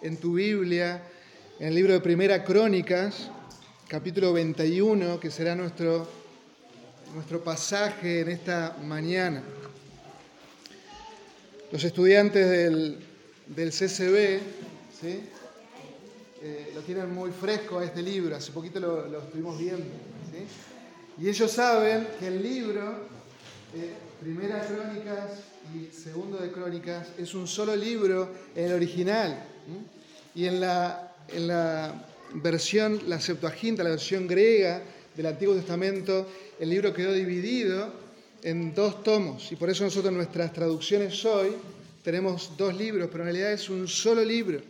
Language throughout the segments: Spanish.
en tu Biblia, en el libro de Primera Crónicas, capítulo 21, que será nuestro, nuestro pasaje en esta mañana. Los estudiantes del, del CCB ¿sí? Eh, lo tienen muy fresco a este libro, hace poquito lo, lo estuvimos viendo. ¿sí? Y ellos saben que el libro, eh, Primera Crónicas y Segundo de Crónicas, es un solo libro en el original. Y en la, en la versión, la Septuaginta, la versión griega del Antiguo Testamento, el libro quedó dividido en dos tomos. Y por eso nosotros nuestras traducciones hoy tenemos dos libros, pero en realidad es un solo libro.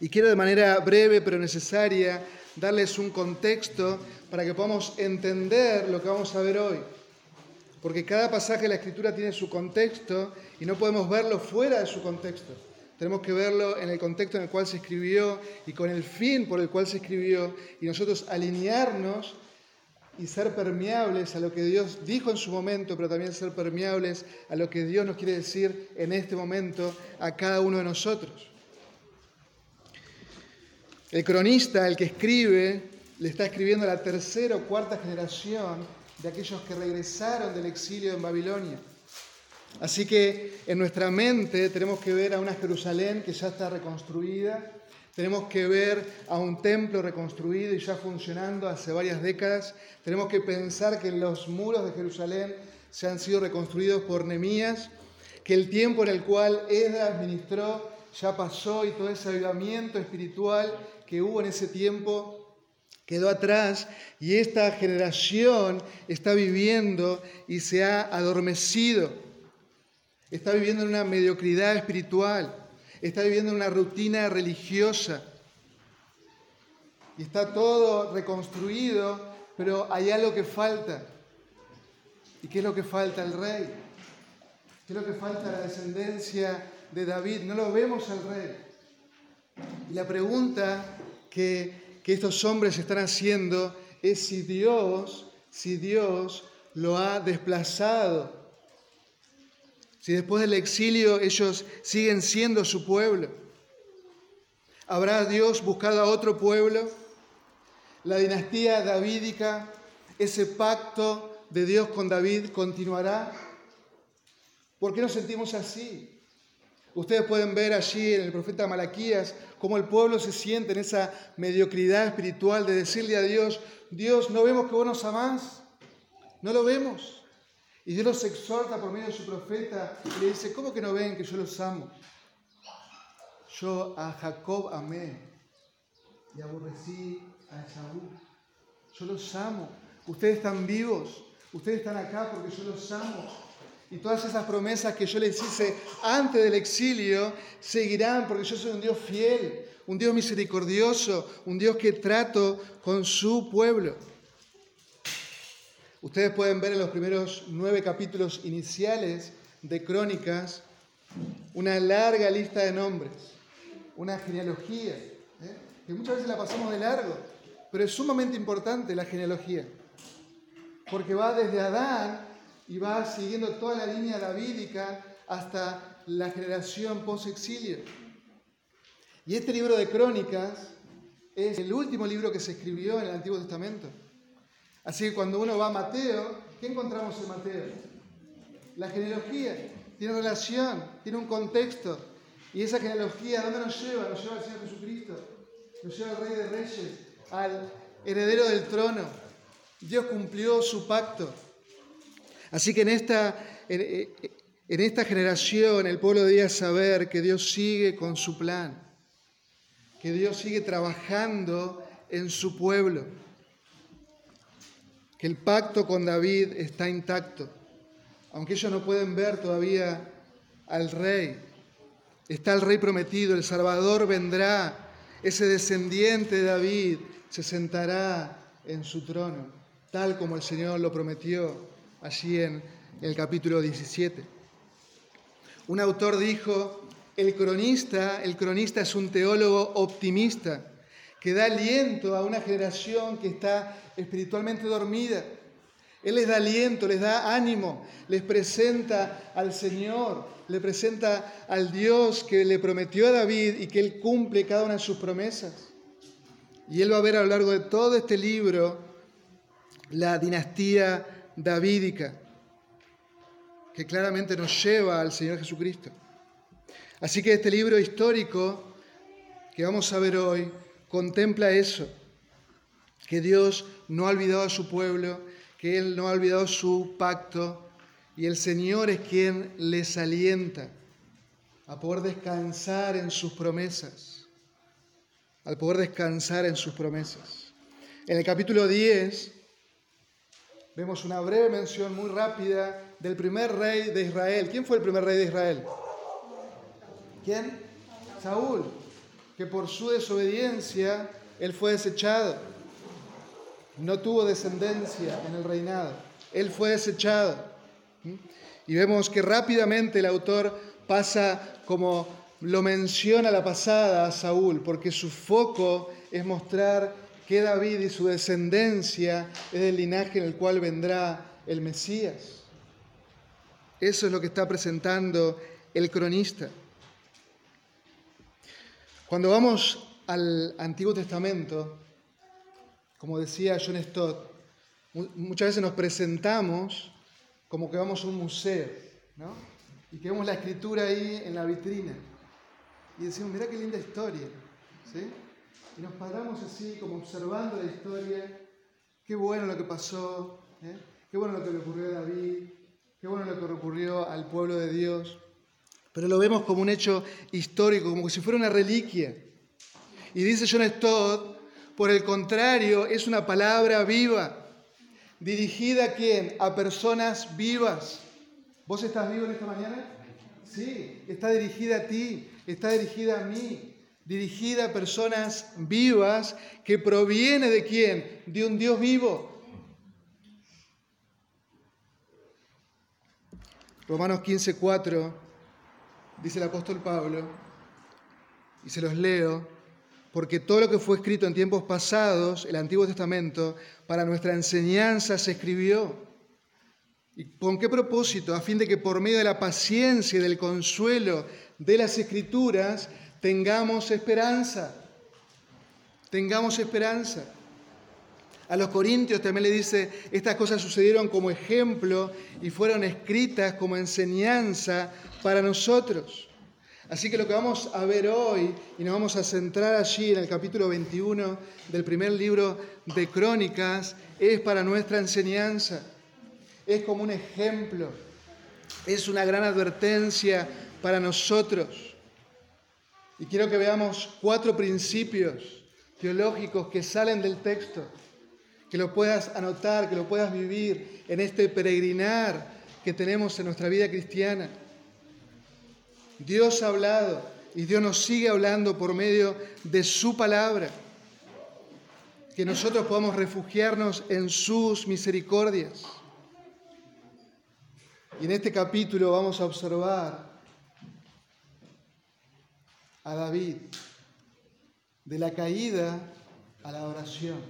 Y quiero de manera breve pero necesaria darles un contexto para que podamos entender lo que vamos a ver hoy. Porque cada pasaje de la Escritura tiene su contexto y no podemos verlo fuera de su contexto. Tenemos que verlo en el contexto en el cual se escribió y con el fin por el cual se escribió y nosotros alinearnos y ser permeables a lo que Dios dijo en su momento, pero también ser permeables a lo que Dios nos quiere decir en este momento a cada uno de nosotros. El cronista, el que escribe, le está escribiendo a la tercera o cuarta generación de aquellos que regresaron del exilio en Babilonia. Así que en nuestra mente tenemos que ver a una Jerusalén que ya está reconstruida, tenemos que ver a un templo reconstruido y ya funcionando hace varias décadas, tenemos que pensar que los muros de Jerusalén se han sido reconstruidos por Nemías, que el tiempo en el cual Esdras ministró ya pasó y todo ese avivamiento espiritual que hubo en ese tiempo quedó atrás y esta generación está viviendo y se ha adormecido. Está viviendo en una mediocridad espiritual, está viviendo en una rutina religiosa. Y está todo reconstruido, pero hay algo que falta. ¿Y qué es lo que falta? El rey. ¿Qué es lo que falta? La descendencia de David. No lo vemos al rey. Y la pregunta que, que estos hombres están haciendo es si Dios, si Dios lo ha desplazado. Si después del exilio ellos siguen siendo su pueblo. ¿Habrá Dios buscado a otro pueblo? La dinastía davídica, ese pacto de Dios con David continuará. ¿Por qué nos sentimos así? Ustedes pueden ver allí en el profeta Malaquías cómo el pueblo se siente en esa mediocridad espiritual de decirle a Dios, Dios, ¿no vemos que vos nos amás? ¿No lo vemos? Y Dios los exhorta por medio de su profeta y le dice, ¿cómo que no ven que yo los amo? Yo a Jacob amé y aborrecí a Esaú. Yo los amo. Ustedes están vivos. Ustedes están acá porque yo los amo. Y todas esas promesas que yo les hice antes del exilio seguirán porque yo soy un Dios fiel, un Dios misericordioso, un Dios que trato con su pueblo. Ustedes pueden ver en los primeros nueve capítulos iniciales de Crónicas una larga lista de nombres, una genealogía, ¿eh? que muchas veces la pasamos de largo, pero es sumamente importante la genealogía, porque va desde Adán y va siguiendo toda la línea davídica hasta la generación post-exilio. Y este libro de Crónicas es el último libro que se escribió en el Antiguo Testamento. Así que cuando uno va a Mateo, ¿qué encontramos en Mateo? La genealogía. Tiene relación, tiene un contexto. Y esa genealogía, ¿a dónde nos lleva? Nos lleva al Señor Jesucristo. Nos lleva al Rey de Reyes, al heredero del trono. Dios cumplió su pacto. Así que en esta, en, en esta generación el pueblo debía saber que Dios sigue con su plan, que Dios sigue trabajando en su pueblo, que el pacto con David está intacto, aunque ellos no pueden ver todavía al rey. Está el rey prometido, el Salvador vendrá, ese descendiente de David se sentará en su trono, tal como el Señor lo prometió allí en el capítulo 17. Un autor dijo, el cronista, el cronista es un teólogo optimista que da aliento a una generación que está espiritualmente dormida. Él les da aliento, les da ánimo, les presenta al Señor, le presenta al Dios que le prometió a David y que Él cumple cada una de sus promesas. Y Él va a ver a lo largo de todo este libro la dinastía davídica, que claramente nos lleva al Señor Jesucristo. Así que este libro histórico que vamos a ver hoy contempla eso, que Dios no ha olvidado a su pueblo, que Él no ha olvidado su pacto y el Señor es quien les alienta a poder descansar en sus promesas, al poder descansar en sus promesas. En el capítulo 10 vemos una breve mención muy rápida del primer rey de Israel. ¿Quién fue el primer rey de Israel? ¿Quién? Saúl, que por su desobediencia él fue desechado. No tuvo descendencia en el reinado. Él fue desechado. Y vemos que rápidamente el autor pasa como lo menciona la pasada a Saúl, porque su foco es mostrar que David y su descendencia es el linaje en el cual vendrá el Mesías. Eso es lo que está presentando el cronista. Cuando vamos al Antiguo Testamento, como decía John Stott, muchas veces nos presentamos como que vamos a un museo, ¿no? Y que vemos la escritura ahí en la vitrina. Y decimos, mira qué linda historia, ¿sí? Y nos paramos así, como observando la historia. Qué bueno lo que pasó, ¿eh? qué bueno lo que le ocurrió a David, qué bueno lo que ocurrió al pueblo de Dios. Pero lo vemos como un hecho histórico, como si fuera una reliquia. Y dice John Stott, por el contrario, es una palabra viva ¿Dirigida a quién? A personas vivas. ¿Vos estás vivo en esta mañana? Sí, está dirigida a ti, está dirigida a mí, dirigida a personas vivas que proviene de quién? De un Dios vivo. Romanos 15:4 dice el apóstol Pablo, y se los leo, porque todo lo que fue escrito en tiempos pasados, el Antiguo Testamento, para nuestra enseñanza se escribió. ¿Y con qué propósito? A fin de que por medio de la paciencia y del consuelo de las Escrituras tengamos esperanza. Tengamos esperanza. A los corintios también le dice, estas cosas sucedieron como ejemplo y fueron escritas como enseñanza para nosotros. Así que lo que vamos a ver hoy, y nos vamos a centrar allí en el capítulo 21 del primer libro de Crónicas, es para nuestra enseñanza, es como un ejemplo, es una gran advertencia para nosotros. Y quiero que veamos cuatro principios teológicos que salen del texto, que lo puedas anotar, que lo puedas vivir en este peregrinar que tenemos en nuestra vida cristiana. Dios ha hablado y Dios nos sigue hablando por medio de su palabra. Que nosotros podamos refugiarnos en sus misericordias. Y en este capítulo vamos a observar a David de la caída a la oración.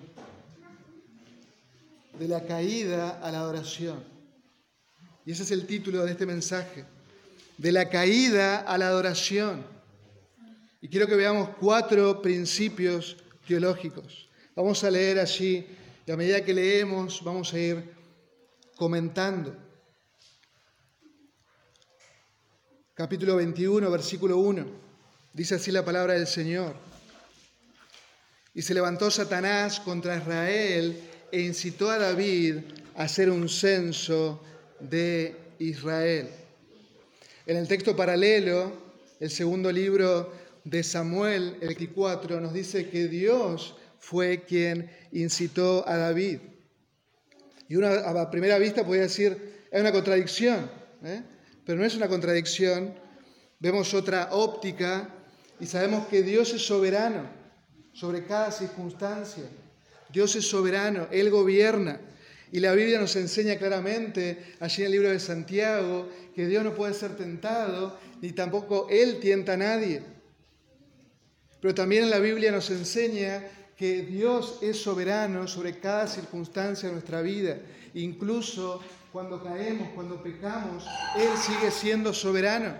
De la caída a la oración. Y ese es el título de este mensaje de la caída a la adoración. Y quiero que veamos cuatro principios teológicos. Vamos a leer allí y a medida que leemos vamos a ir comentando. Capítulo 21, versículo 1. Dice así la palabra del Señor. Y se levantó Satanás contra Israel e incitó a David a hacer un censo de Israel. En el texto paralelo, el segundo libro de Samuel, el 24, nos dice que Dios fue quien incitó a David. Y una, a primera vista podría decir, es una contradicción, ¿eh? pero no es una contradicción. Vemos otra óptica y sabemos que Dios es soberano sobre cada circunstancia. Dios es soberano, Él gobierna. Y la Biblia nos enseña claramente, allí en el libro de Santiago, que Dios no puede ser tentado, ni tampoco Él tienta a nadie. Pero también la Biblia nos enseña que Dios es soberano sobre cada circunstancia de nuestra vida Incluso cuando caemos, cuando pecamos, Él sigue siendo soberano.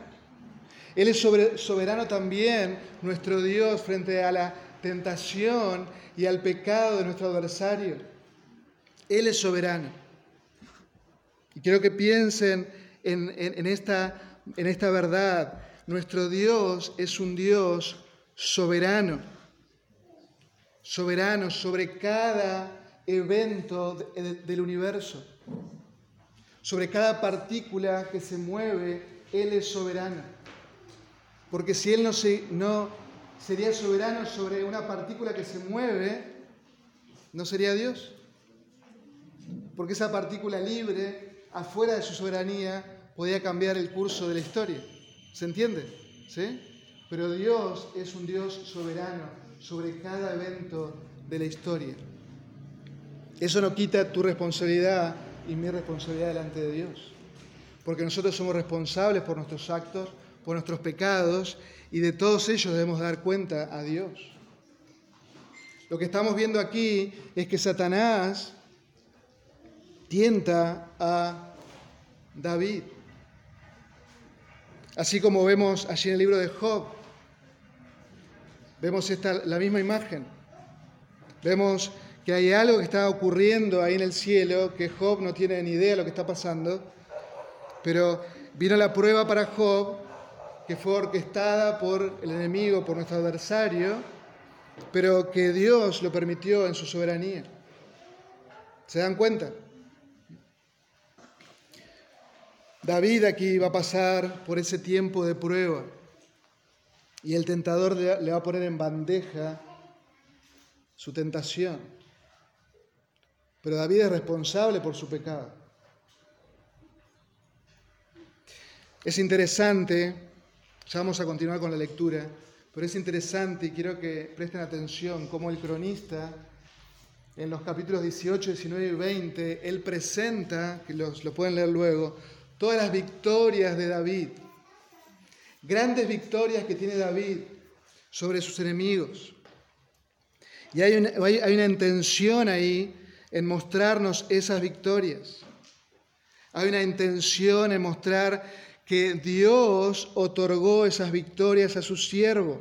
Él es soberano también, nuestro Dios, frente a la tentación y al pecado de nuestro adversario. Él es soberano. Y quiero que piensen en, esta, en esta verdad. Nuestro Dios es un Dios soberano. Soberano sobre cada evento del universo. Sobre cada partícula que se mueve, Él es soberano. Porque si Él no, se, no sería soberano sobre una partícula que se mueve, ¿no sería Dios? Porque esa partícula libre, afuera de su soberanía, podía cambiar el curso de la historia. ¿Se entiende? ¿Sí? Pero Dios es un Dios soberano sobre cada evento de la historia. Eso no quita tu responsabilidad y mi responsabilidad delante de Dios. Porque nosotros somos responsables por nuestros actos, por nuestros pecados, y de todos ellos debemos dar cuenta a Dios. Lo que estamos viendo aquí es que Satanás tienta a David. Así como vemos allí en el libro de Job, vemos esta, la misma imagen. Vemos que hay algo que está ocurriendo ahí en el cielo, que Job no tiene ni idea de lo que está pasando, pero vino la prueba para Job, que fue orquestada por el enemigo, por nuestro adversario, pero que Dios lo permitió en su soberanía. ¿Se dan cuenta? David aquí va a pasar por ese tiempo de prueba y el tentador le va a poner en bandeja su tentación. Pero David es responsable por su pecado. Es interesante, ya vamos a continuar con la lectura, pero es interesante y quiero que presten atención cómo el cronista en los capítulos 18, 19 y 20, él presenta, que los, lo pueden leer luego, todas las victorias de David, grandes victorias que tiene David sobre sus enemigos. Y hay una, hay una intención ahí en mostrarnos esas victorias. Hay una intención en mostrar que Dios otorgó esas victorias a su siervo.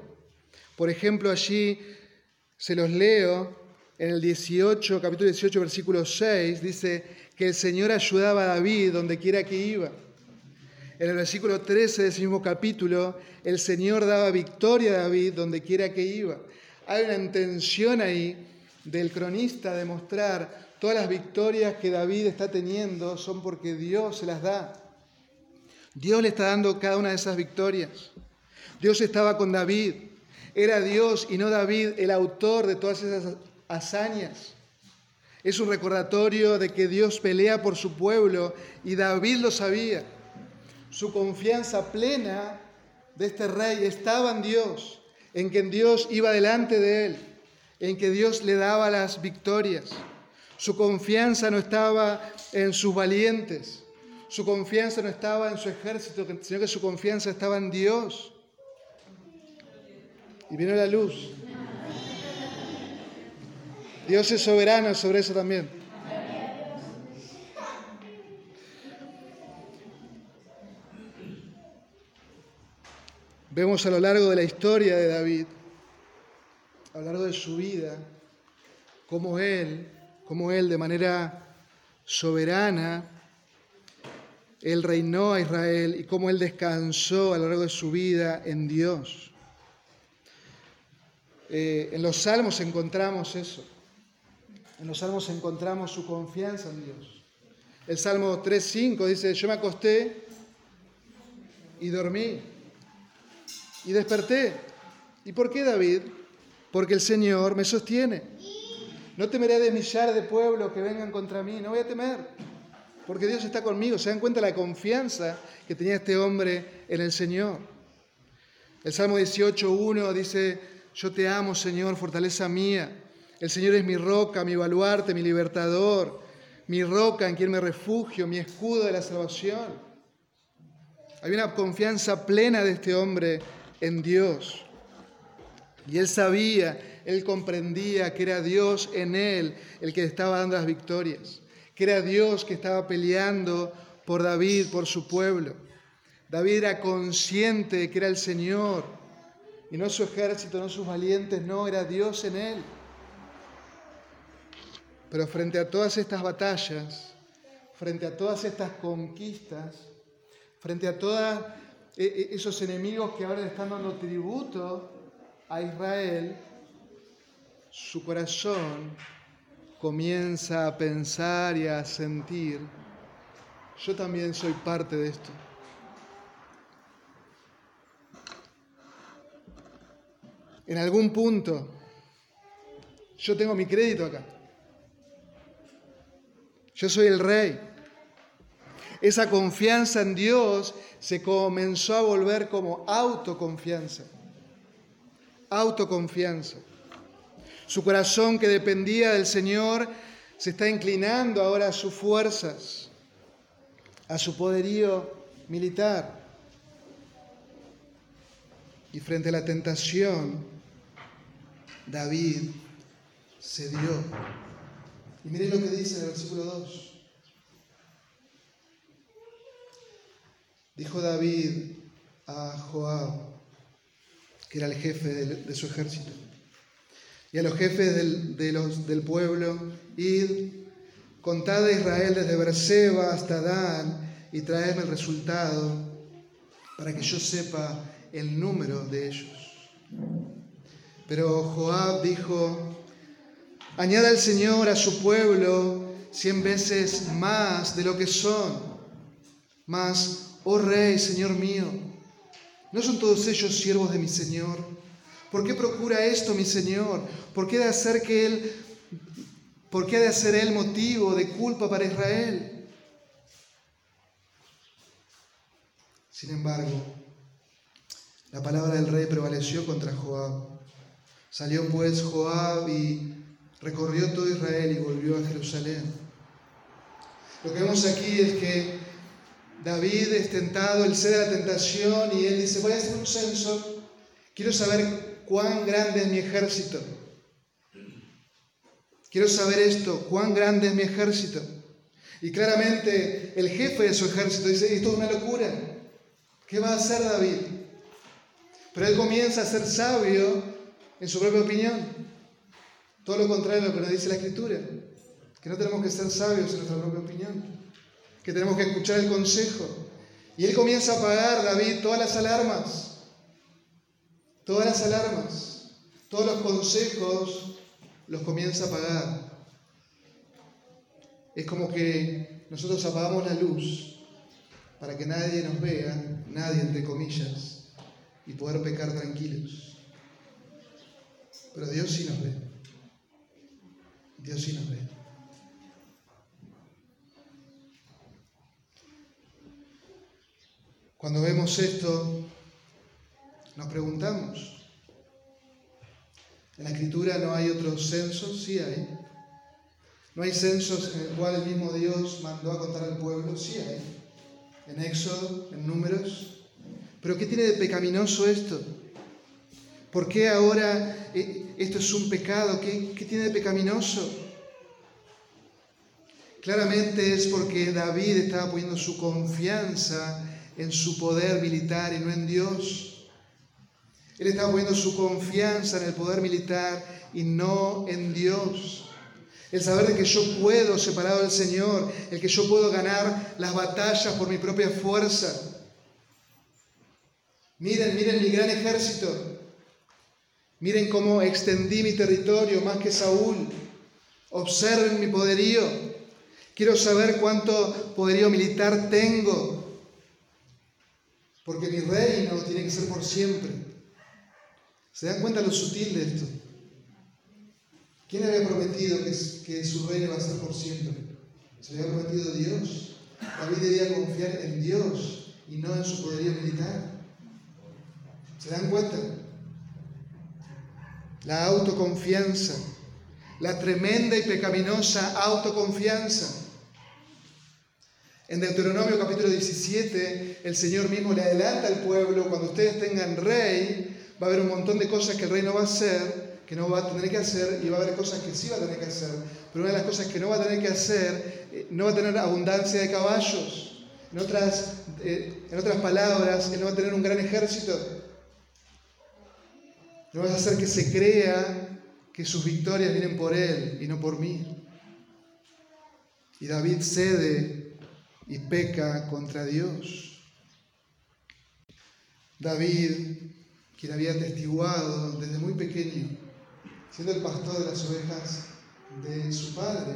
Por ejemplo, allí se los leo en el 18, capítulo 18, versículo 6, dice, que el Señor ayudaba a David donde quiera que iba. En el versículo 13 de ese mismo capítulo, el Señor daba victoria a David donde quiera que iba. Hay una intención ahí del cronista de mostrar todas las victorias que David está teniendo son porque Dios se las da. Dios le está dando cada una de esas victorias. Dios estaba con David. Era Dios y no David el autor de todas esas hazañas. Es un recordatorio de que Dios pelea por su pueblo y David lo sabía. Su confianza plena de este rey estaba en Dios, en que Dios iba delante de él, en que Dios le daba las victorias. Su confianza no estaba en sus valientes, su confianza no estaba en su ejército, sino que su confianza estaba en Dios. Y vino la luz. Dios es soberano sobre eso también. Vemos a lo largo de la historia de David, a lo largo de su vida, cómo él, cómo él de manera soberana, él reinó a Israel y cómo él descansó a lo largo de su vida en Dios. Eh, en los salmos encontramos eso. En los salmos encontramos su confianza en Dios. El Salmo 3.5 dice, yo me acosté y dormí y desperté. ¿Y por qué David? Porque el Señor me sostiene. No temeré de millar de pueblos que vengan contra mí, no voy a temer, porque Dios está conmigo. Se dan cuenta la confianza que tenía este hombre en el Señor. El Salmo 18.1 dice, yo te amo, Señor, fortaleza mía. El Señor es mi roca, mi baluarte, mi libertador, mi roca en quien me refugio, mi escudo de la salvación. Hay una confianza plena de este hombre en Dios. Y él sabía, él comprendía que era Dios en él el que estaba dando las victorias, que era Dios que estaba peleando por David, por su pueblo. David era consciente de que era el Señor y no su ejército, no sus valientes, no, era Dios en él. Pero frente a todas estas batallas, frente a todas estas conquistas, frente a todos e, e, esos enemigos que ahora están dando tributo a Israel, su corazón comienza a pensar y a sentir, yo también soy parte de esto. En algún punto, yo tengo mi crédito acá. Yo soy el rey. Esa confianza en Dios se comenzó a volver como autoconfianza. Autoconfianza. Su corazón que dependía del Señor se está inclinando ahora a sus fuerzas, a su poderío militar. Y frente a la tentación, David cedió. Y miren lo que dice en el versículo 2. Dijo David a Joab, que era el jefe de, su ejército, y a los jefes del, pueblo, id, contad a Israel desde Berseba hasta Dan y traedme el resultado para que yo sepa el número de ellos. Pero Joab dijo, añada el Señor a su pueblo cien veces más de lo que son. Mas, oh Rey, Señor mío, ¿no son todos ellos siervos de mi Señor? ¿Por qué procura esto mi Señor? ¿Por qué de hacer que él, por qué de hacer él motivo de culpa para Israel? Sin embargo, la palabra del rey prevaleció contra Joab. Salió pues Joab y recorrió todo Israel y volvió a Jerusalén. Lo que vemos aquí es que David es tentado, él cede la tentación y él dice, voy a hacer un censo, quiero saber cuán grande es mi ejército. Quiero saber esto, cuán grande es mi ejército. Y claramente el jefe de su ejército dice, esto es una locura. ¿Qué va a hacer David? Pero él comienza a ser sabio en su propia opinión. Todo lo contrario a lo que nos dice la Escritura. Que no tenemos que ser sabios en nuestra propia opinión. Que tenemos que escuchar el consejo. Y él comienza a apagar, David, todas las alarmas todas las alarmas, todos los consejos los comienza a apagar. Es como que nosotros apagamos la luz para que nadie nos vea, nadie entre comillas, y poder pecar tranquilos. Pero Dios sí nos ve. Dios sí nos ve. Cuando vemos esto, nos preguntamos, ¿en la escritura no hay otros censos? Sí hay. ¿No hay censos en el cual el mismo Dios mandó a contar al pueblo? Sí hay. En Éxodo, en números. Pero ¿qué tiene de pecaminoso esto? ¿Por qué ahora eh, esto es un pecado? ¿Qué, ¿Qué, tiene de pecaminoso? Claramente es porque David estaba poniendo su confianza en su poder militar y no en Dios. Él estaba poniendo su confianza en el poder militar y no en Dios. El saber de que yo puedo, separado del Señor, el que yo puedo ganar las batallas por mi propia fuerza. Miren, miren mi gran ejército. Miren cómo extendí mi territorio más que Saúl. Observen mi poderío. Quiero saber cuánto poderío militar tengo. Porque mi reino tiene que ser por siempre. ¿Se dan cuenta lo sutil de esto? ¿Quién había prometido que, su reino iba a ser por siempre? ¿Se había prometido Dios? David debía confiar en Dios y no en su poderío militar. ¿Se dan cuenta? La autoconfianza, la tremenda y pecaminosa autoconfianza. En Deuteronomio capítulo 17, el Señor mismo le adelanta al pueblo, cuando ustedes tengan rey, va a haber un montón de cosas que el rey no va a hacer, que no va a tener que hacer, y va a haber cosas que sí va a tener que hacer, pero una de las cosas que no va a tener que hacer, eh, no va a tener abundancia de caballos. En otras, eh, en otras palabras, Él no va a tener un gran ejército. No vas a hacer que se crea que sus victorias vienen por Él y no por mí. Y David cede y peca contra Dios. David, quien había testiguado desde muy pequeño, siendo el pastor de las ovejas de su padre,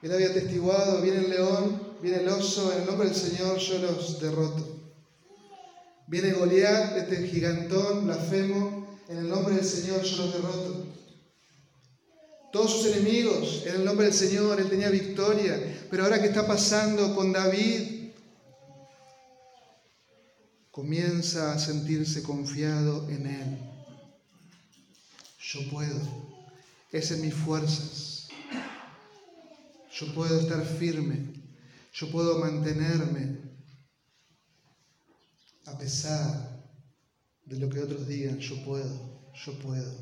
él había testiguado, viene el león, viene el oso, en el nombre del Señor yo los derroto. Viene Goliat, este gigantón, blasfemo, en el nombre del Señor yo los derroto. Todos sus enemigos, en el nombre del Señor, él tenía victoria. Pero ahora que está pasando con David, comienza a sentirse confiado en él. Yo puedo, es en mis fuerzas. Yo puedo estar firme, yo puedo mantenerme a pesar de lo que otros digan, yo puedo, yo puedo.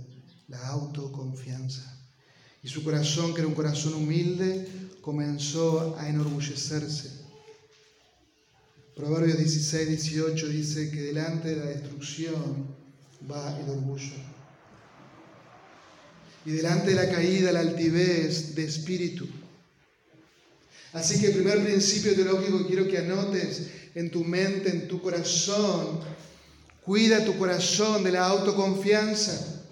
La autoconfianza. Y su corazón, que era un corazón humilde, comenzó a enorgullecerse. Proverbios 16, 18 dice que delante de la destrucción va el orgullo. Y delante de la caída, la altivez de espíritu. Así que el primer principio teológico que quiero que anotes en tu mente, en tu corazón, cuida tu corazón de la autoconfianza.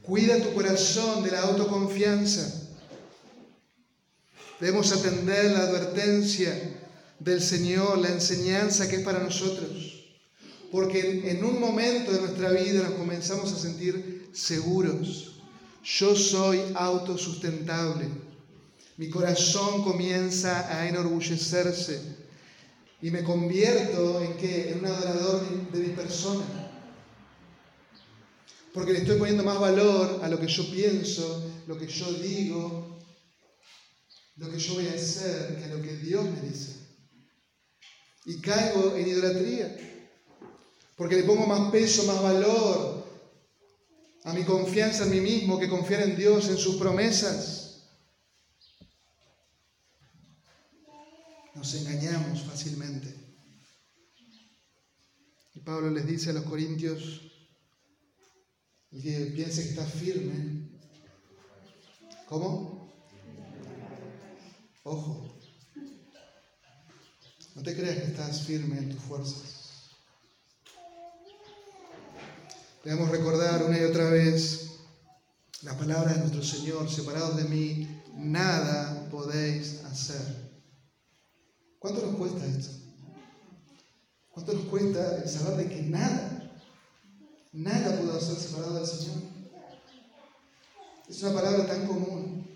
Cuida tu corazón de la autoconfianza. Debemos atender la advertencia del Señor, la enseñanza que es para nosotros. Porque en un momento de nuestra vida nos comenzamos a sentir seguros. Yo soy autosustentable. Mi corazón comienza a enorgullecerse y me convierto en qué? En un adorador de mi persona porque le estoy poniendo más valor a lo que yo pienso, lo que yo digo, lo que yo voy a hacer, que a lo que Dios me dice. Y caigo en idolatría, porque le pongo más peso, más valor a mi confianza en mí mismo que confiar en Dios, en sus promesas. Nos engañamos fácilmente. Y Pablo les dice a los corintios, y que piense que está firme. ¿Cómo? Ojo. No te creas que estás firme en tus fuerzas. Debemos recordar una y otra vez las palabras de nuestro Señor, separados de mí, nada podéis hacer. ¿Cuánto nos cuesta esto? ¿Cuánto nos cuesta el saber de que nada Nada pudo ser separado del Señor. Es una palabra tan común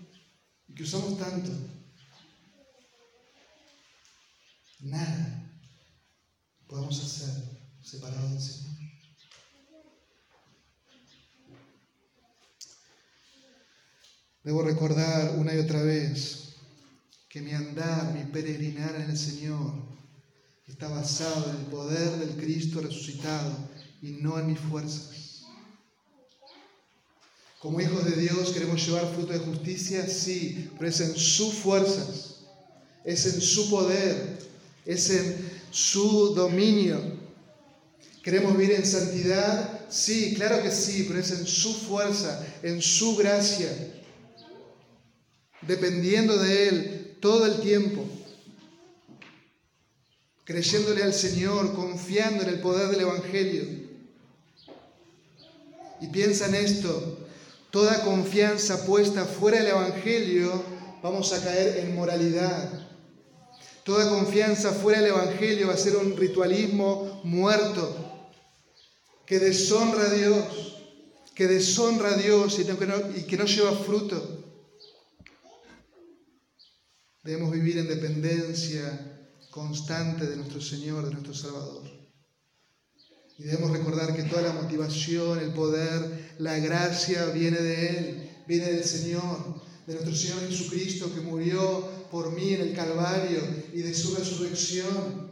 y que usamos tanto. Nada podemos hacer separado del Señor. Debo recordar una y otra vez que mi andar, mi peregrinar en el Señor está basado en el poder del Cristo resucitado y no en mis fuerzas. Como hijos de Dios queremos llevar fruto de justicia, sí, pero es en sus fuerzas, es en su poder, es en su dominio. ¿Queremos vivir en santidad? Sí, claro que sí, pero es en su fuerza, en su gracia, dependiendo de Él todo el tiempo, creyéndole al Señor, confiando en el poder del Evangelio. Y piensa en esto, toda confianza puesta fuera del Evangelio, vamos a caer en moralidad. Toda confianza fuera del Evangelio va a ser un ritualismo muerto, que deshonra a Dios, que deshonra a Dios y que no, y que no lleva fruto. Debemos vivir en dependencia constante de nuestro Señor, de nuestro Salvador. Y debemos recordar que toda la motivación, el poder, la gracia viene de Él, viene del Señor, de nuestro Señor Jesucristo que murió por mí en el Calvario y de su resurrección.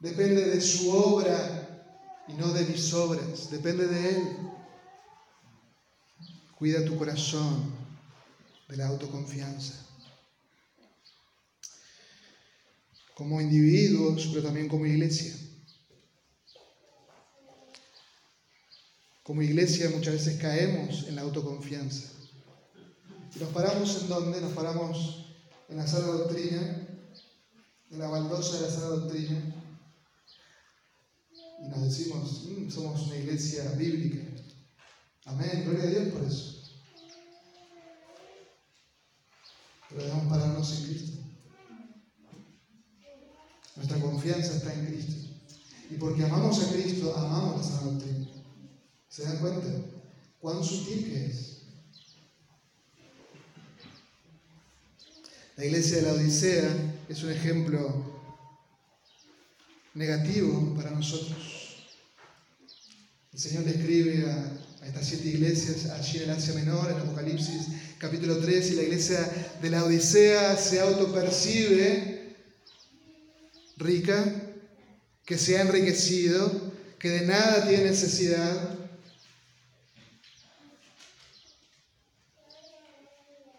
Depende de su obra y no de mis obras, depende de Él. Cuida tu corazón de la autoconfianza. Como individuos, pero también como iglesia. Como iglesia muchas veces caemos en la autoconfianza. Y nos paramos en dónde? Nos paramos en la sala doctrina, en la baldosa de la sala doctrina, y nos decimos, mm, somos una iglesia bíblica. Amén, gloria a Dios por eso. Pero debemos pararnos en Cristo. Nuestra confianza está en Cristo. Y porque amamos a Cristo, amamos la sana doctrina. ¿Se dan cuenta? ¿Cuán sutil que es? La iglesia de la Odisea es un ejemplo negativo para nosotros. El Señor le escribe a, a, estas siete iglesias allí en Asia Menor, en Apocalipsis capítulo 3, y la iglesia de la Odisea se autopercibe rica, que se ha enriquecido, que de nada tiene necesidad.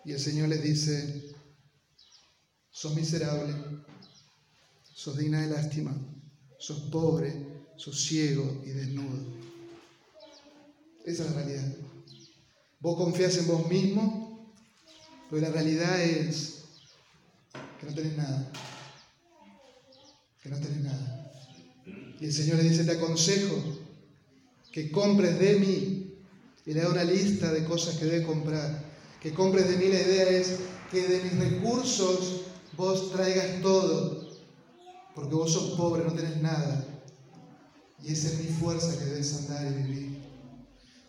Y el Señor les dice, sos miserable, sos digna de lástima, sos pobre, sos ciego y desnudo. Esa es la realidad. Vos confías en vos mismo, pero la realidad es que no tenés nada. Que no tenés nada. Y el Señor le dice, te aconsejo que compres de mí. Y le da una lista de cosas que debe comprar. Que compres de mí, la idea es que de mis recursos vos traigas todo, porque vos sos pobre, no tenés nada. Y esa es mi fuerza que debes andar y vivir.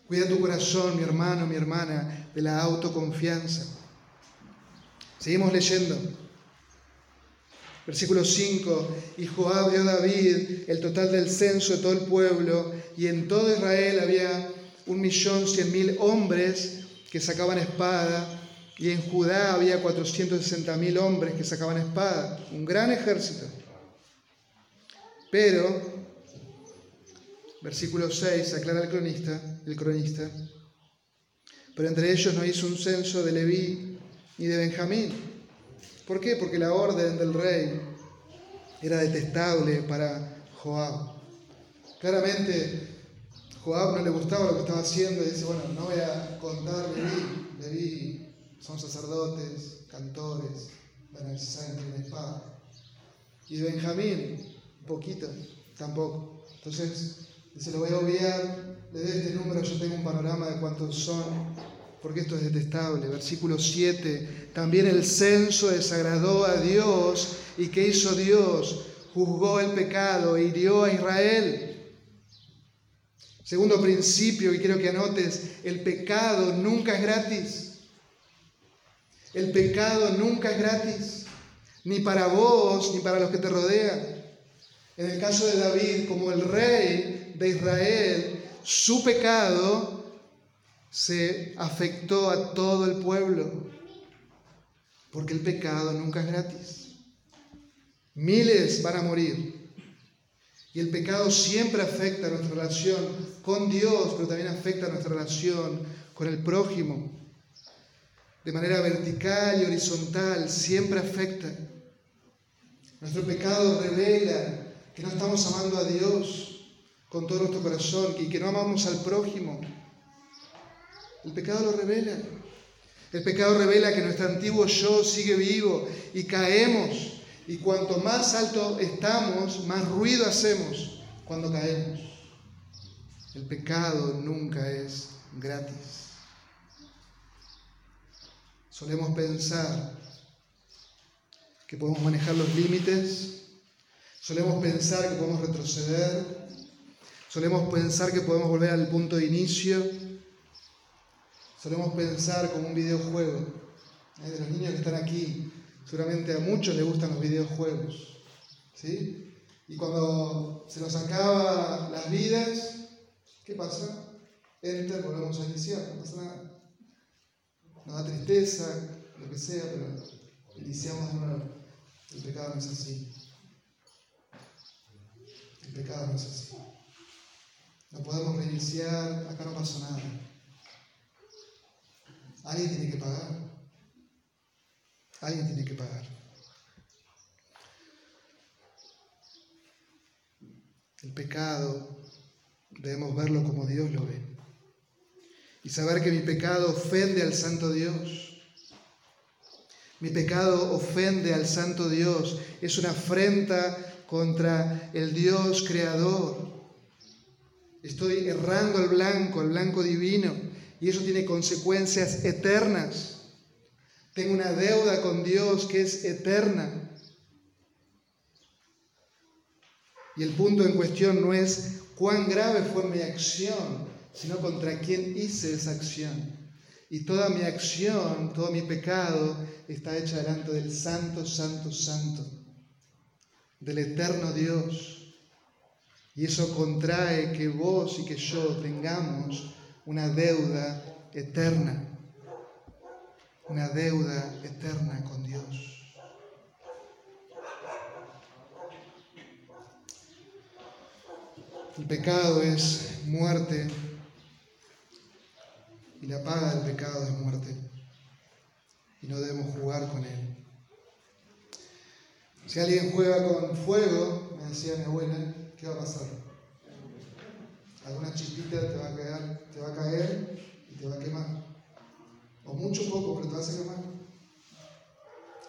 Cuida tu corazón, mi hermano, mi hermana, de la autoconfianza. Seguimos leyendo. Versículo 5, y Joab dio a David el total del censo de todo el pueblo, y en todo Israel había un millón cien mil hombres que sacaban espada, y en Judá había 460.000 hombres que sacaban espada, un gran ejército. Pero, versículo 6, aclara el cronista, el cronista, pero entre ellos no hizo un censo de Leví ni de Benjamín. ¿Por qué? Porque la orden del rey era detestable para Joab. Claramente, Joab no le gustaba lo que estaba haciendo y dice, bueno, no voy a contar Leví, Leví son sacerdotes, cantores, van a necesitar espada. Y de Benjamín, un poquito, tampoco. Entonces, se lo voy a obviar, le doy este número, yo tengo un panorama de cuántos son, porque esto es detestable. Versículo 7, también el censo desagradó a Dios, y ¿qué hizo Dios? Juzgó el pecado e hirió a Israel. Segundo principio, y quiero que anotes, el pecado nunca es gratis. El pecado nunca es gratis, ni para vos, ni para los que te rodean. En el caso de David, como el rey de Israel, su pecado se afectó a todo el pueblo, porque el pecado nunca es gratis. Miles van a morir. Y el pecado siempre afecta a nuestra relación con Dios, pero también afecta a nuestra relación con el prójimo de manera vertical y horizontal, siempre afecta. Nuestro pecado revela que no estamos amando a Dios con todo nuestro corazón y que no amamos al prójimo. El pecado lo revela. El pecado revela que nuestro antiguo yo sigue vivo y caemos. Y cuanto más alto estamos, más ruido hacemos cuando caemos. El pecado nunca es gratis. Solemos pensar que podemos manejar los límites, solemos pensar que podemos retroceder, solemos pensar que podemos volver al punto de inicio, solemos pensar como un videojuego. De los niños que están aquí, seguramente a muchos les gustan los videojuegos. ¿sí? Y cuando se nos acaba las vidas, ¿qué pasa? Enter, volvemos a iniciar, no pasa nada nos da tristeza, lo que sea, pero iniciamos de nuevo. El pecado no es así. El pecado no es así. No podemos reiniciar, acá no pasó nada. alguien tiene que pagar. Alguien tiene que pagar. El pecado debemos verlo como Dios lo ve. Y saber que mi pecado ofende al Santo Dios. Mi pecado ofende al Santo Dios. Es una afrenta contra el Dios creador. Estoy errando al blanco, al blanco divino. Y eso tiene consecuencias eternas. Tengo una deuda con Dios que es eterna. Y el punto en cuestión no es cuán grave fue mi acción, sino contra quién hice esa acción. Y toda mi acción, todo mi pecado está hecha delante del Santo, Santo, Santo, del eterno Dios. Y eso contrae que vos y que yo tengamos una deuda eterna, una deuda eterna con Dios. El pecado es muerte la paga del pecado es muerte y no debemos jugar con él. Si alguien juega con fuego, me decía mi abuela, ¿qué va a pasar? Alguna chispita te va a caer, te va a caer y te va a quemar. O mucho poco, pero te vas a quemar.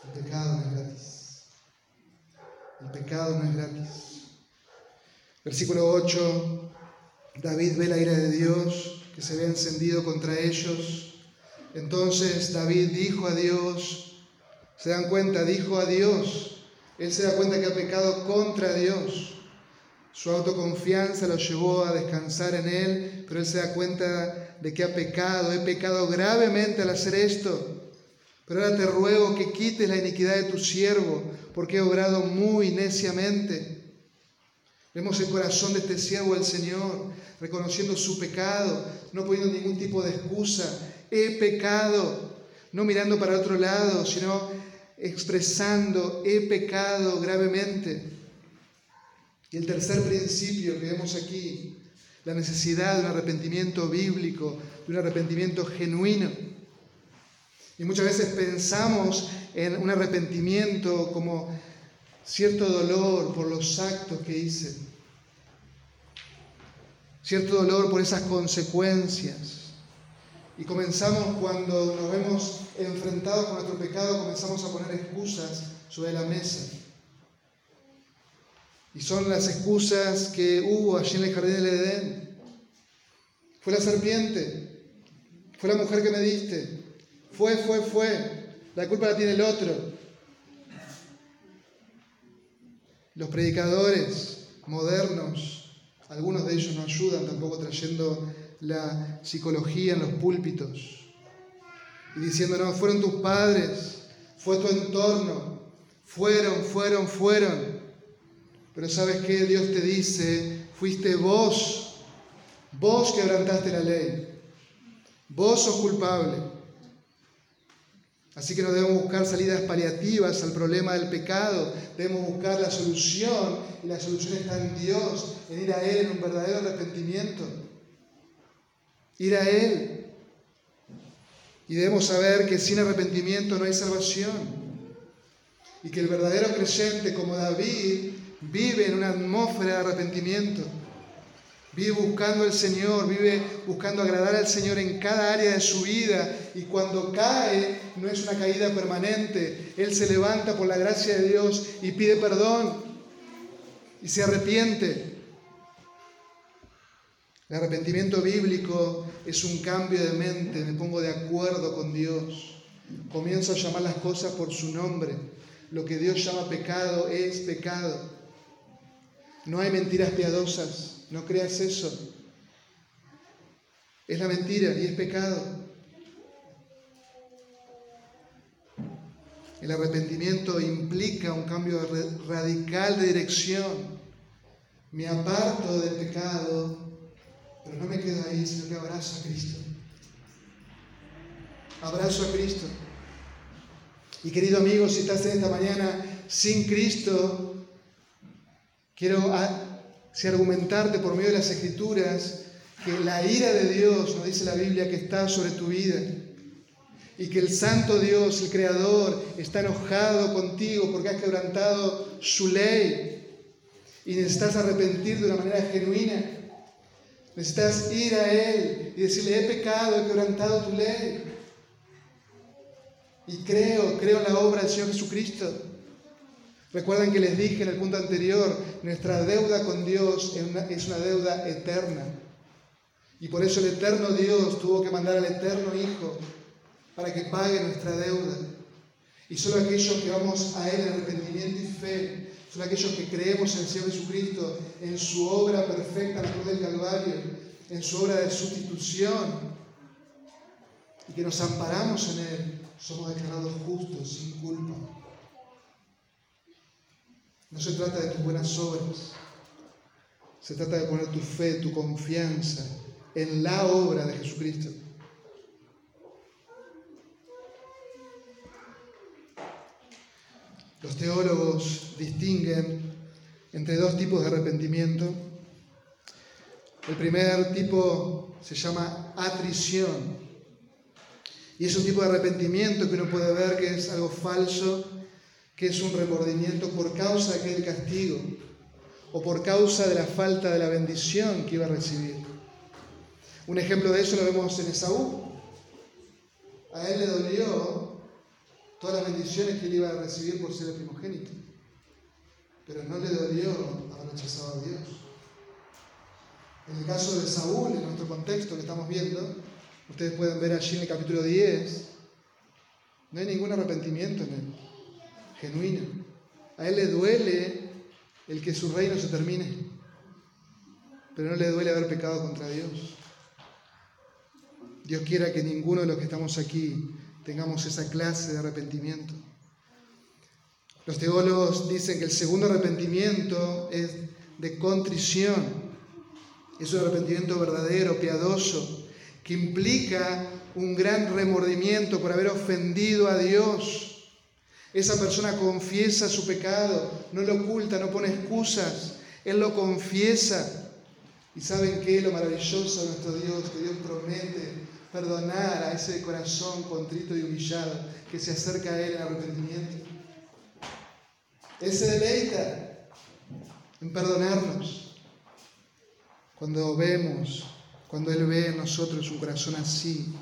El pecado no es gratis. El pecado no es gratis. Versículo 8, David ve la ira de Dios que se ve encendido contra ellos. Entonces David dijo a Dios, se dan cuenta, dijo a Dios, él se da cuenta que ha pecado contra Dios. Su autoconfianza lo llevó a descansar en él, pero él se da cuenta de que ha pecado, he pecado gravemente al hacer esto. Pero ahora te ruego que quites la iniquidad de tu siervo, porque he obrado muy neciamente. Vemos el corazón de este siervo al Señor, reconociendo su pecado, no poniendo ningún tipo de excusa. He pecado, no mirando para otro lado, sino expresando, he pecado gravemente. Y el tercer principio que vemos aquí, la necesidad de un arrepentimiento bíblico, de un arrepentimiento genuino. Y muchas veces pensamos en un arrepentimiento como cierto dolor por los actos que hice, cierto dolor por esas consecuencias. Y comenzamos cuando nos vemos enfrentados con nuestro pecado, comenzamos a poner excusas sobre la mesa. Y son las excusas que hubo allí en el jardín del Edén. Fue la serpiente, fue la mujer que me diste, fue, fue, fue, la culpa la tiene el otro. Los predicadores modernos, algunos de ellos no ayudan tampoco trayendo la psicología en los púlpitos y diciendo, no, fueron tus padres, fue tu entorno, fueron, fueron, fueron. Pero sabes qué, Dios te dice, fuiste vos, vos quebrantaste la ley, vos sos culpable. Así que no debemos buscar salidas paliativas al problema del pecado, debemos buscar la solución y la solución está en Dios, en ir a Él en un verdadero arrepentimiento. Ir a Él. Y debemos saber que sin arrepentimiento no hay salvación. Y que el verdadero creyente como David vive en una atmósfera de arrepentimiento. Vive buscando al Señor, vive buscando agradar al Señor en cada área de su vida y cuando cae no es una caída permanente. Él se levanta por la gracia de Dios y pide perdón y se arrepiente. El arrepentimiento bíblico es un cambio de mente, me pongo de acuerdo con Dios, comienzo a llamar las cosas por su nombre. Lo que Dios llama pecado es pecado. No hay mentiras piadosas. No creas eso. Es la mentira y es pecado. El arrepentimiento implica un cambio radical de dirección. Me aparto del pecado, pero no me quedo ahí, sino que abrazo a Cristo. Abrazo a Cristo. Y querido amigo, si estás en esta mañana sin Cristo, quiero si argumentarte por medio de las escrituras que la ira de Dios, nos dice la Biblia, que está sobre tu vida. y que el santo Dios, el Creador, está enojado contigo porque has quebrantado su ley y necesitas arrepentir de una manera genuina. Necesitas ir a Él y decirle, he pecado, he quebrantado tu ley. Y creo, creo en la obra del Señor Jesucristo. Recuerden que les dije en el punto anterior, nuestra deuda con Dios es una, deuda eterna. Y por eso el eterno Dios tuvo que mandar al eterno Hijo para que pague nuestra deuda. Y solo aquellos que vamos a Él en arrepentimiento y fe, solo aquellos que creemos en el Señor Jesucristo, en su obra perfecta la cruz del Calvario, en su obra de sustitución, y que nos amparamos en Él, somos declarados justos, sin culpa. No se trata de tus buenas obras, se trata de poner tu fe, tu confianza en la obra de Jesucristo. Los teólogos distinguen entre dos tipos de arrepentimiento. El primer tipo se llama atrición. Y es un tipo de arrepentimiento que uno puede ver que es algo falso, que es un remordimiento por causa de aquel castigo o por causa de la falta de la bendición que iba a recibir. Un ejemplo de eso lo vemos en Esaú. A él le dolió todas las bendiciones que él iba a recibir por ser el primogénito. Pero no le dolió haber rechazado a Dios. En el caso de Saúl, en nuestro contexto que estamos viendo, ustedes pueden ver allí en el capítulo 10, no hay ningún arrepentimiento en él, genuino. A él le duele el que su reino se termine, pero no le duele haber pecado contra Dios. Dios quiera que ninguno de los que estamos aquí tengamos esa clase de arrepentimiento. Los teólogos dicen que el segundo arrepentimiento es de contrición. Es un arrepentimiento verdadero, piadoso, que implica un gran remordimiento por haber ofendido a Dios. Esa persona confiesa su pecado, no lo oculta, no pone excusas, Él lo confiesa. Y saben qué? Lo maravilloso de nuestro Dios, que Dios promete perdonar a ese corazón contrito y humillado que se acerca a Él en arrepentimiento. Él se deleita en perdonarnos. Cuando vemos, cuando Él ve en nosotros un corazón así.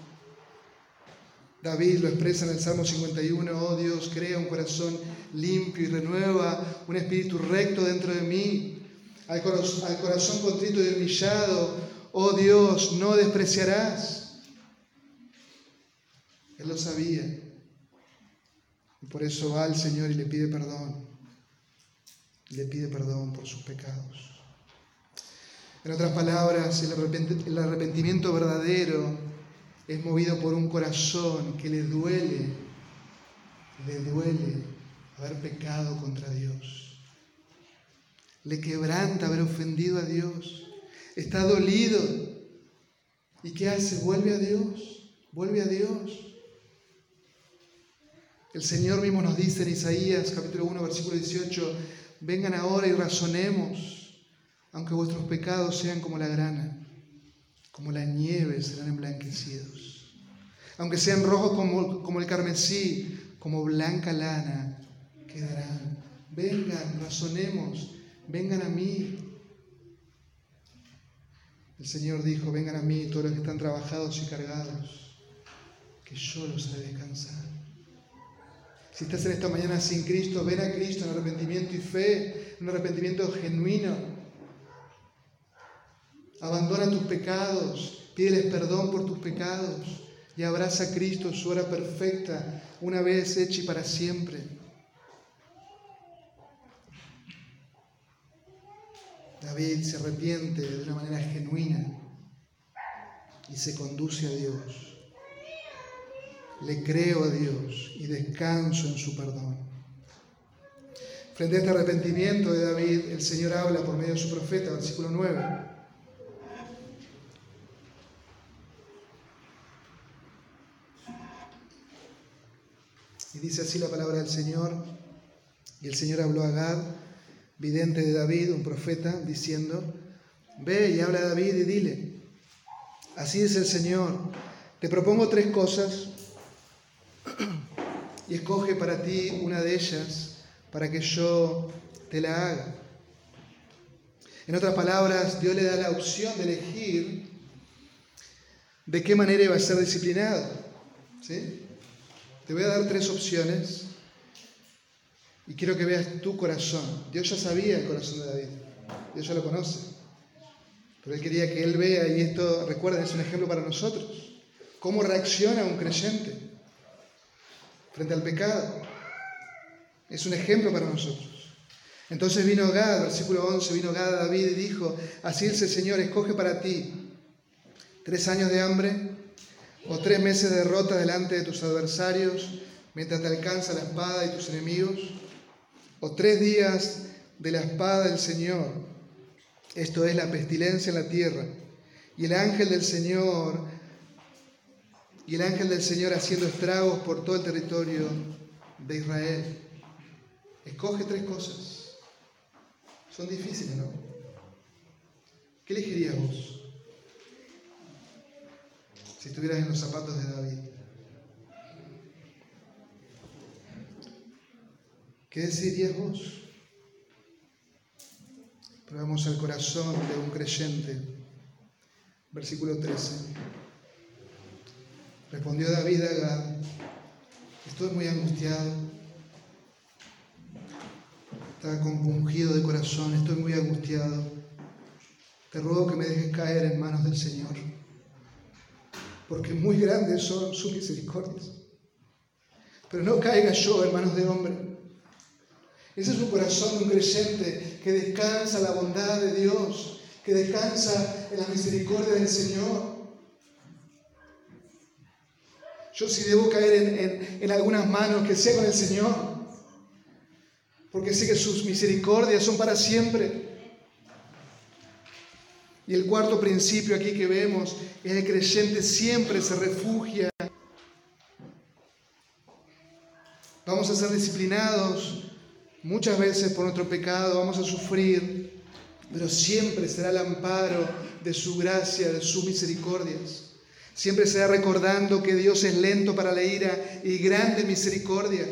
David lo expresa en el Salmo 51, oh Dios, crea un corazón limpio y renueva un espíritu recto dentro de mí. Al corazón, al corazón contrito y humillado, oh Dios, no despreciarás. Él lo sabía. Y por eso va al Señor y le pide perdón. le pide perdón por sus pecados. En otras palabras, el arrepentimiento verdadero es movido por un corazón que le duele, le duele haber pecado contra Dios. Le quebranta haber ofendido a Dios. Está dolido. ¿Y qué hace? Vuelve a Dios. Vuelve a Dios. El Señor mismo nos dice en Isaías capítulo 1 versículo 18, vengan ahora y razonemos, aunque vuestros pecados sean como la grana, como la nieve serán emblanquecidos, aunque sean rojos como, como el carmesí, como blanca lana quedarán. Vengan, razonemos, vengan a mí. El Señor dijo, vengan a mí todos los que están trabajados y cargados, que yo los haré descansar. Si estás en esta mañana sin Cristo, ven a Cristo en arrepentimiento y fe, en arrepentimiento genuino. Abandona tus pecados, pídeles perdón por tus pecados y abraza a Cristo, su hora perfecta, una vez hecha y para siempre. David se arrepiente de una manera genuina y se conduce a Dios le creo a Dios y descanso en su perdón. Frente a este arrepentimiento de David, el Señor habla por medio de su profeta, versículo 9. Y dice así la palabra del Señor. Y el Señor habló a Gad, vidente de David, un profeta, diciendo, ve y habla a David y dile, así es el Señor, te propongo tres cosas y escoge para ti una de ellas para que yo te la haga. En otras palabras, Dios le da la opción de elegir de qué manera iba a ser disciplinado. ¿sí? Te voy a dar tres opciones y quiero que veas tu corazón. Dios ya sabía el corazón de David, Dios ya lo conoce. Pero Él quería que Él vea, y esto, recuerden, es un ejemplo para nosotros, cómo reacciona un creyente frente al pecado. Es un ejemplo para nosotros. Entonces vino Gad, versículo 11, vino Gad a David y dijo, así dice el Señor, escoge para ti tres años de hambre o tres meses de derrota delante de tus adversarios mientras te alcanza la espada y tus enemigos o tres días de la espada del Señor, esto es la pestilencia en la tierra, y el ángel del Señor, y el ángel del Señor haciendo estragos por todo el territorio de Israel. Escoge tres cosas. Son difíciles, ¿no? ¿Qué elegirías vos? Si estuvieras en los zapatos de David. ¿Qué decidirías vos? Probamos el corazón de un creyente. Versículo 13. Respondió David a Gad, estoy muy angustiado, estaba compungido de corazón, estoy muy angustiado. Te ruego que me dejes caer en manos del Señor, porque muy grandes son sus misericordias. Pero no caiga yo en manos de hombre ese es un corazón de un creyente que descansa en la bondad de Dios, que descansa en la misericordia del Señor. Yo si debo caer en, algunas manos, que sea con el Señor, porque sé que sus misericordias son para siempre. Y el cuarto principio aquí que vemos es el creyente siempre se refugia. Vamos a ser disciplinados Muchas veces por nuestro pecado vamos a sufrir, pero siempre será el amparo de su gracia, de sus misericordias. Siempre será recordando que Dios es lento para la ira y grande misericordia.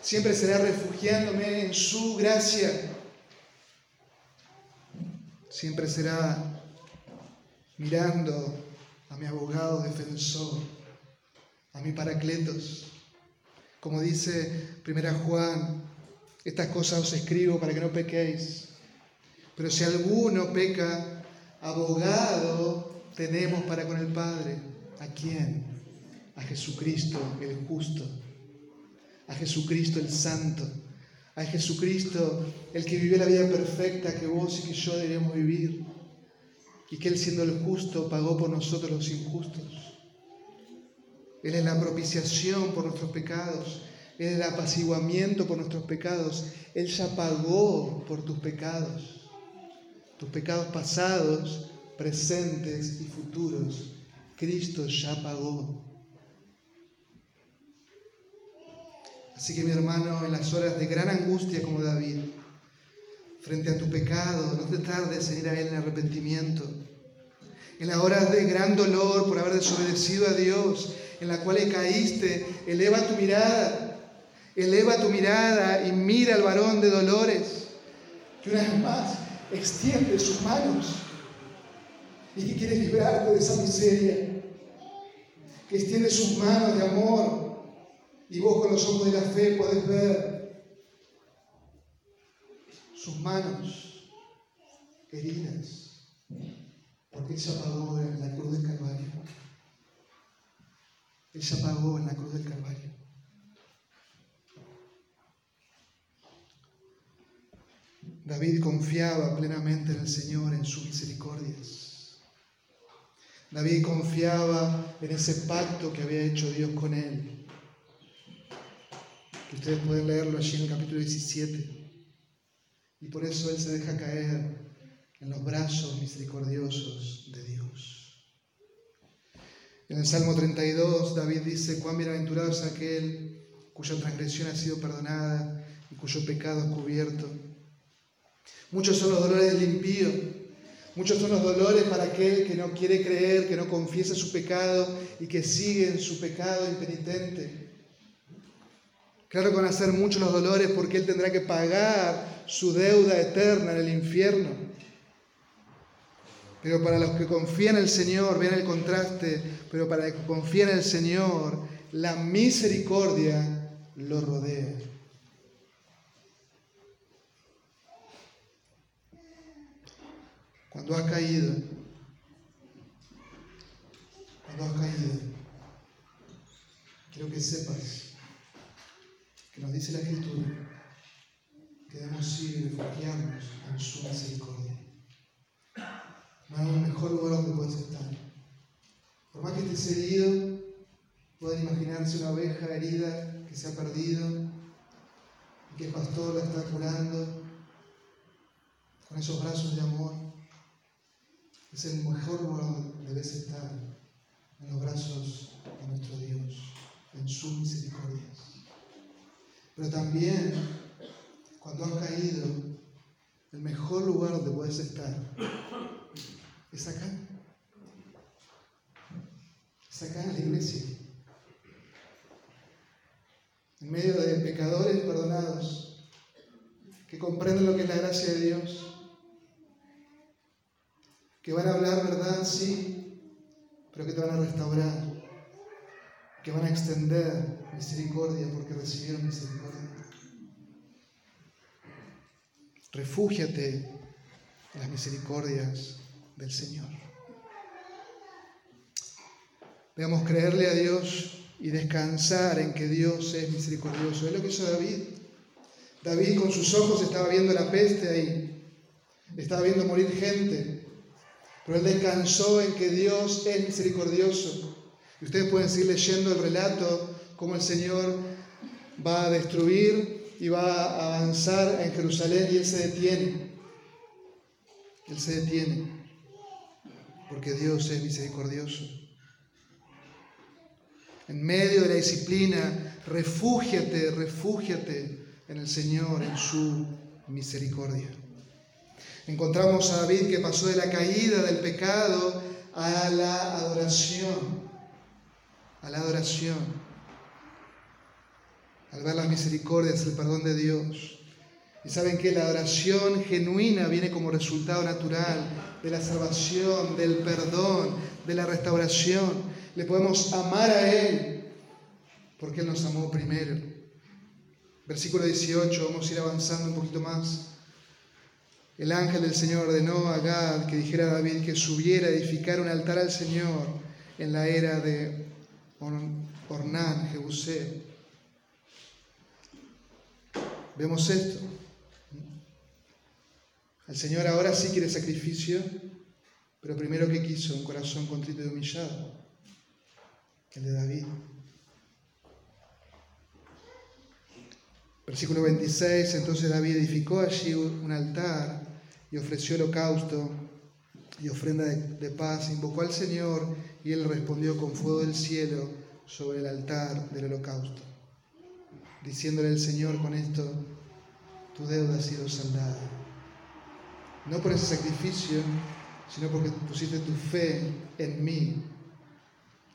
Siempre será refugiándome en su gracia. Siempre será mirando a mi abogado defensor, a mi paracletos. Como dice Primera Juan estas cosas os escribo para que no pequéis. Pero si alguno peca, abogado tenemos para con el Padre. ¿A quién? A Jesucristo el justo. A Jesucristo el santo. A Jesucristo el que vivió la vida perfecta que vos y que yo debemos vivir. Y que Él siendo el justo pagó por nosotros los injustos. Él es la propiciación por nuestros pecados el apaciguamiento por nuestros pecados. Él ya pagó por tus pecados, tus pecados pasados, presentes y futuros. Cristo ya pagó. Así que mi hermano, en las horas de gran angustia como David, frente a tu pecado, no te tardes en ir a Él en arrepentimiento. En las horas de gran dolor por haber desobedecido a Dios, en la cual caíste, eleva tu mirada. Eleva tu mirada y mira al varón de dolores, que una vez más extiende sus manos. Y que quiere librarte de esa miseria, que extiende sus manos de amor. Y vos con los ojos de la fe puedes ver sus manos heridas, porque Él se apagó en la cruz del Calvario. Él se apagó en la cruz del Calvario. David confiaba plenamente en el Señor, en sus misericordias. David confiaba en ese pacto que había hecho Dios con él. Que ustedes pueden leerlo allí en el capítulo 17. Y por eso él se deja caer en los brazos misericordiosos de Dios. En el Salmo 32, David dice, cuán bienaventurado es aquel cuya transgresión ha sido perdonada y cuyo pecado es cubierto. Muchos son los dolores del impío. Muchos son los dolores para aquel que no quiere creer, que no confiesa su pecado y que sigue en su pecado impenitente. Claro que van muchos los dolores porque Él tendrá que pagar su deuda eterna en el infierno. Pero para los que confían en el Señor, vean el contraste, pero para los que confían en el Señor, la misericordia lo rodea. Cuando has caído, cuando has caído, quiero que sepas nos dice la Escritura que debemos ir y en su misericordia. No hay un mejor lugar donde puedes estar. Por más que estés herido, pueden imaginarse una oveja herida que se ha perdido y que el pastor la está curando con esos brazos de amor. Es el mejor lugar donde debes estar, en los brazos de nuestro Dios, en su misericordia. Pero también, cuando has caído, el mejor lugar donde puedes estar es acá. Es acá en la iglesia. En medio de pecadores perdonados que comprenden lo que es la gracia de Dios. Que van a hablar verdad, sí, pero que te van a restaurar. Que van a extender misericordia porque recibieron misericordia. Refúgiate en las misericordias del Señor. Debemos creerle a Dios y descansar en que Dios es misericordioso. Es lo que hizo David. David con sus ojos estaba viendo la peste ahí. Estaba viendo morir gente. Pero él descansó en que Dios es misericordioso. Y ustedes pueden seguir leyendo el relato, cómo el Señor va a destruir y va a avanzar en Jerusalén y Él se detiene. Él se detiene porque Dios es misericordioso. En medio de la disciplina, refúgiate, refúgiate en el Señor, en su misericordia. Encontramos a David que pasó de la caída del pecado a la adoración, a la adoración, al ver las misericordias, el perdón de Dios. Y saben que la adoración genuina viene como resultado natural de la salvación, del perdón, de la restauración. Le podemos amar a Él porque Él nos amó primero. Versículo 18, vamos a ir avanzando un poquito más. El ángel del Señor ordenó a Gad que dijera a David que subiera a edificar un altar al Señor en la era de Ornán, Jebuseo. Vemos esto. El Señor ahora sí quiere sacrificio, pero primero que quiso un corazón contrito y humillado, el de David. Versículo 26, entonces David edificó allí un altar y ofreció holocausto y ofrenda de, de paz, invocó al Señor y él respondió con fuego del cielo sobre el altar del holocausto, diciéndole el Señor con esto, tu deuda ha sido saldada no por ese sacrificio, sino porque pusiste tu fe en mí,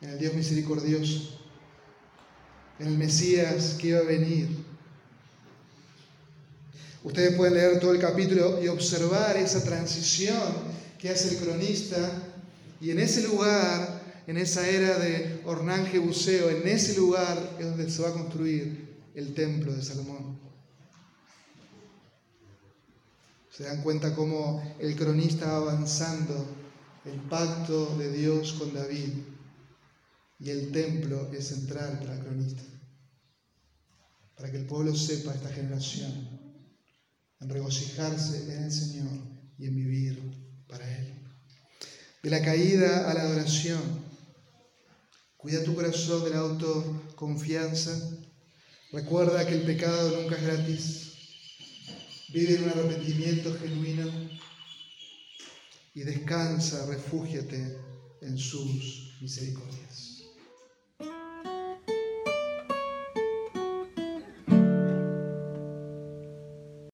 en el Dios misericordioso, en el Mesías que iba a venir. Ustedes pueden leer todo el capítulo y observar esa transición que hace el cronista y en ese lugar, en esa era de Ornán Jebuseo, en ese lugar es donde se va a construir el templo de Salomón. Se dan cuenta cómo el cronista va avanzando el pacto de Dios con David y el templo es central para el cronista. Para que el pueblo sepa esta generación en regocijarse en el Señor y en vivir para Él. De la caída a la adoración. Cuida tu corazón de la autoconfianza. Recuerda que el pecado nunca es gratis. Vive en un arrepentimiento genuino y descansa, refúgiate en sus misericordias.